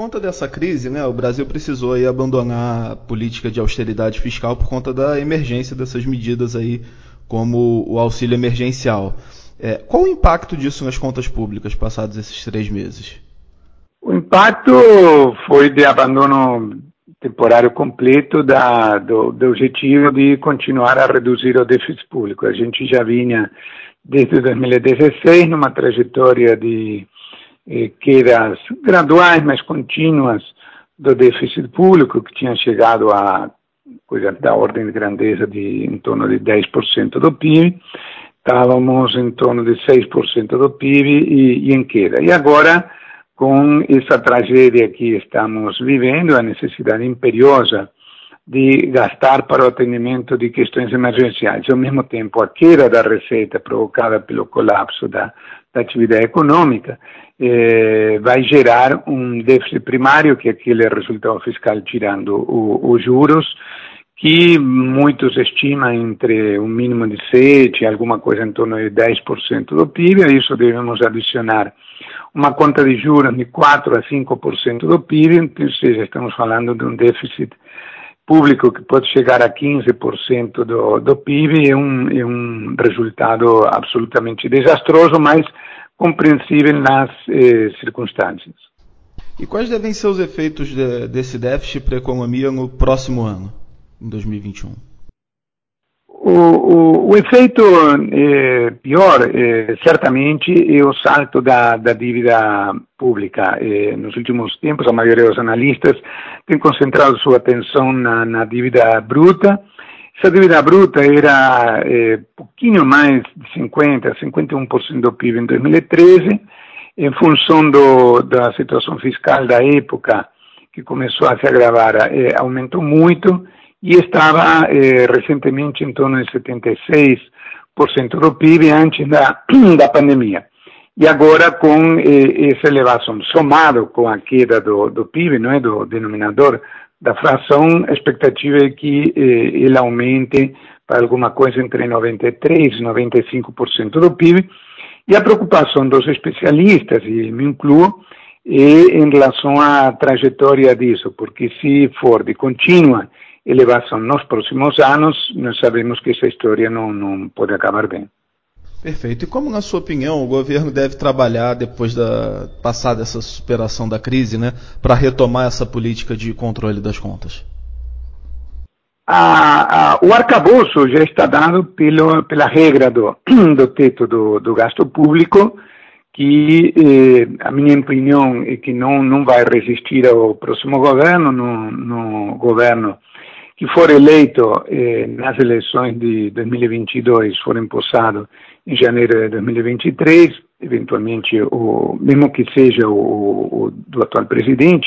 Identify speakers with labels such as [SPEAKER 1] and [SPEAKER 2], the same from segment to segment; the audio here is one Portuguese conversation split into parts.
[SPEAKER 1] conta dessa crise, né, o Brasil precisou aí abandonar a política de austeridade fiscal por conta da emergência dessas medidas aí, como o auxílio emergencial. É, qual o impacto disso nas contas públicas passados esses três meses?
[SPEAKER 2] O impacto foi de abandono temporário completo da, do, do, objetivo de continuar a reduzir o déficit público. A gente já vinha desde 2016 numa trajetória de quedas graduais, mas contínuas do déficit público, que tinha chegado a coisa da ordem de grandeza de em torno de 10% do PIB. Estávamos em torno de 6% do PIB e, e em queda. E agora com essa tragédia que estamos vivendo, a necessidade imperiosa de gastar para o atendimento de questões emergenciais. Ao mesmo tempo, a queda da receita provocada pelo colapso da, da atividade econômica eh, vai gerar um déficit primário, que é aquele resultado fiscal tirando os juros, que muitos estimam entre um mínimo de 7, alguma coisa em torno de 10% do PIB, a isso devemos adicionar uma conta de juros de 4 a 5% do PIB, ou seja, estamos falando de um déficit público que pode chegar a 15% do, do PIB, é um, é um resultado absolutamente desastroso, mas compreensível nas eh, circunstâncias.
[SPEAKER 1] E quais devem ser os efeitos de, desse déficit para a economia no próximo ano, em 2021?
[SPEAKER 2] O, o, o efeito eh, pior, eh, certamente, é o salto da, da dívida pública. Eh, nos últimos tempos, a maioria dos analistas tem concentrado sua atenção na, na dívida bruta. Essa dívida bruta era eh, pouquinho mais de 50%, 51% do PIB em 2013, em função do, da situação fiscal da época, que começou a se agravar, eh, aumentou muito e estava eh, recentemente em torno de 76% do PIB antes da, da pandemia. E agora, com eh, essa elevação, somado com a queda do, do PIB, não é, do denominador da fração, a expectativa é que eh, ele aumente para alguma coisa entre 93% e 95% do PIB. E a preocupação dos especialistas, e me incluo, é em relação à trajetória disso, porque se for de contínua elevação nos próximos anos, nós sabemos que essa história não, não pode acabar bem.
[SPEAKER 1] Perfeito. E como, na sua opinião, o governo deve trabalhar depois da passada essa superação da crise, né, para retomar essa política de controle das contas?
[SPEAKER 2] A, a, o arcabouço já está dado pelo, pela regra do, do teto do, do gasto público, que eh, a minha opinião é que não, não vai resistir ao próximo governo, no, no governo que for eleito eh, nas eleições de 2022, for empossado em janeiro de 2023, eventualmente, o, mesmo que seja o, o do atual presidente,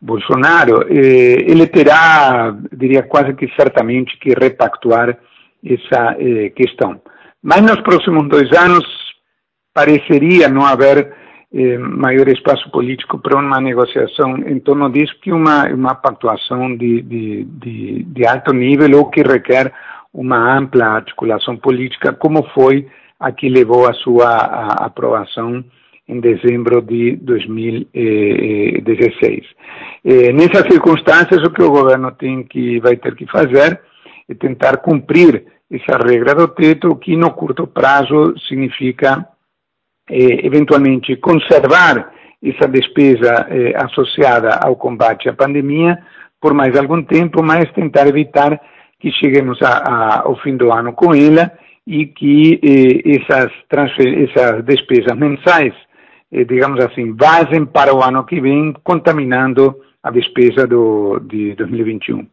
[SPEAKER 2] Bolsonaro, eh, ele terá, diria quase que certamente, que repactuar essa eh, questão. Mas nos próximos dois anos pareceria não haver eh, maior espaço político para uma negociação em torno disso que uma, uma pactuação de, de, de, de alto nível ou que requer uma ampla articulação política, como foi a que levou a sua aprovação em dezembro de 2016. Eh, nessas circunstâncias, o que o governo tem que vai ter que fazer é tentar cumprir essa regra do teto, que no curto prazo significa eh, eventualmente conservar essa despesa eh, associada ao combate à pandemia por mais algum tempo, mas tentar evitar que cheguemos a, a, ao fim do ano com ela e que eh, essas, essas despesas mensais, eh, digamos assim, vazem para o ano que vem, contaminando a despesa do, de 2021.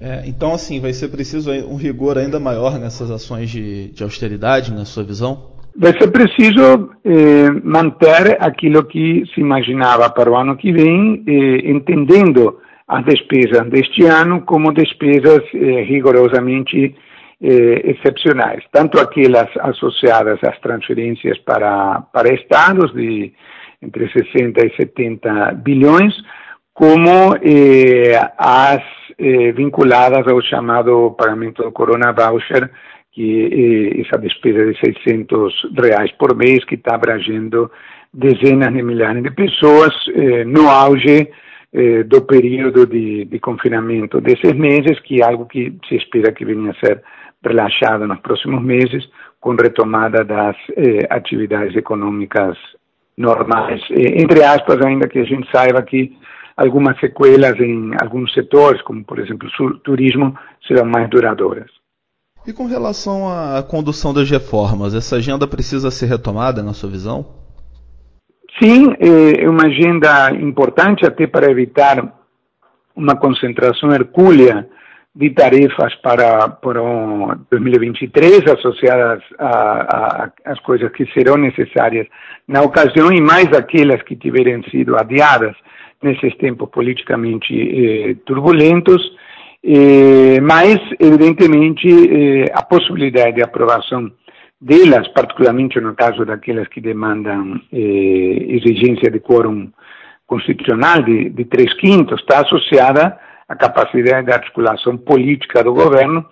[SPEAKER 1] É, então, assim, vai ser preciso um rigor ainda maior nessas ações de, de austeridade, na sua visão?
[SPEAKER 2] vai ser preciso eh, manter aquilo que se imaginava para o ano que vem, eh, entendendo as despesas deste ano como despesas eh, rigorosamente eh, excepcionais, tanto aquelas associadas às transferências para, para estados de entre 60 e 70 bilhões, como eh, as eh, vinculadas ao chamado pagamento do Corona Voucher, que eh, essa despesa de 600 reais por mês que está abrangendo dezenas de milhares de pessoas eh, no auge eh, do período de, de, confinamento desses meses, que é algo que se espera que venha a ser relaxado nos próximos meses, com retomada das eh, atividades econômicas normais. Eh, entre aspas, ainda que a gente saiba que algumas sequelas em alguns setores, como por exemplo o turismo, serão mais duradouras.
[SPEAKER 1] E com relação à condução das reformas, essa agenda precisa ser retomada, na sua visão?
[SPEAKER 2] Sim, é uma agenda importante até para evitar uma concentração hercúlea de tarefas para, para 2023 associadas às coisas que serão necessárias na ocasião e mais aquelas que tiverem sido adiadas nesses tempos politicamente eh, turbulentos. Eh, mas, evidentemente, eh, a possibilidade de aprovação delas, particularmente no caso daquelas que demandam eh, exigência de quórum constitucional de, de três quintos, está associada à capacidade de articulação política do governo,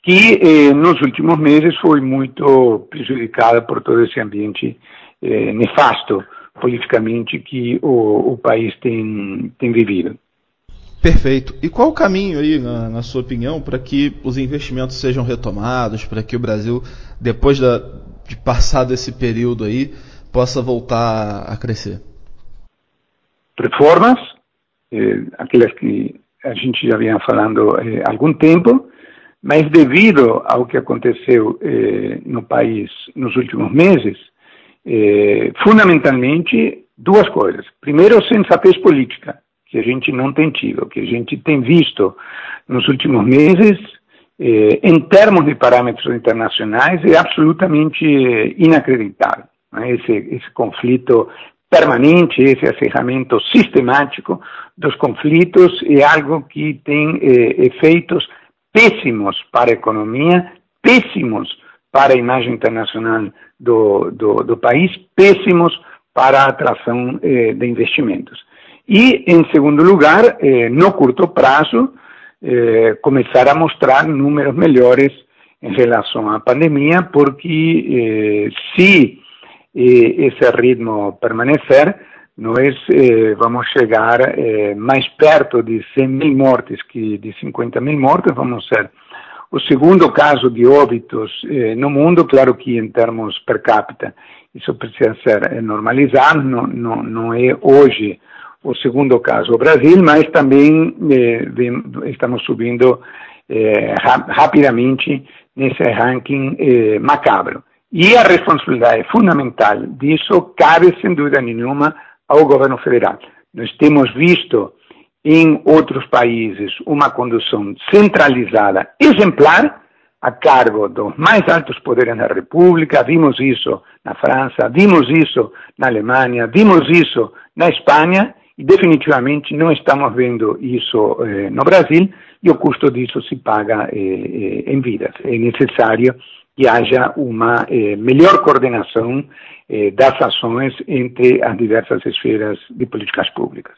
[SPEAKER 2] que eh, nos últimos meses foi muito prejudicada por todo esse ambiente eh, nefasto politicamente que o, o país tem, tem vivido.
[SPEAKER 1] Perfeito. E qual o caminho aí, na, na sua opinião, para que os investimentos sejam retomados, para que o Brasil, depois da, de passar desse período aí, possa voltar a crescer?
[SPEAKER 2] Reformas, eh, aquelas que a gente já vinha falando eh, há algum tempo, mas devido ao que aconteceu eh, no país nos últimos meses, eh, fundamentalmente duas coisas. Primeiro, sensatez política que a gente não tem tido, que a gente tem visto nos últimos meses, eh, em termos de parâmetros internacionais, é absolutamente inacreditável. Né? Esse, esse conflito permanente, esse acerramento sistemático dos conflitos é algo que tem eh, efeitos péssimos para a economia, péssimos para a imagem internacional do, do, do país, péssimos para a atração eh, de investimentos. E, em segundo lugar, eh, no curto prazo, eh, começar a mostrar números melhores em relação à pandemia, porque eh, se esse ritmo permanecer, nós vamos chegar mais perto de 100 mil mortes que de 50 mil mortes, vamos ser o segundo caso de óbitos no mundo, claro que em termos per capita, isso precisa ser normalizado, não, não, não é hoje o segundo caso, o Brasil, mas também eh, estamos subindo eh, rapidamente nesse ranking eh, macabro. E a responsabilidade fundamental disso cabe, sem dúvida nenhuma, ao governo federal. Nós temos visto em outros países uma condução centralizada exemplar a cargo dos mais altos poderes da República. Vimos isso na França, vimos isso na Alemanha, vimos isso na Espanha definitivamente não estamos vendo isso eh, no Brasil e o custo disso se paga eh, eh, em vidas. É necessário que haja uma eh, melhor coordenação eh, das ações entre as diversas esferas de políticas públicas.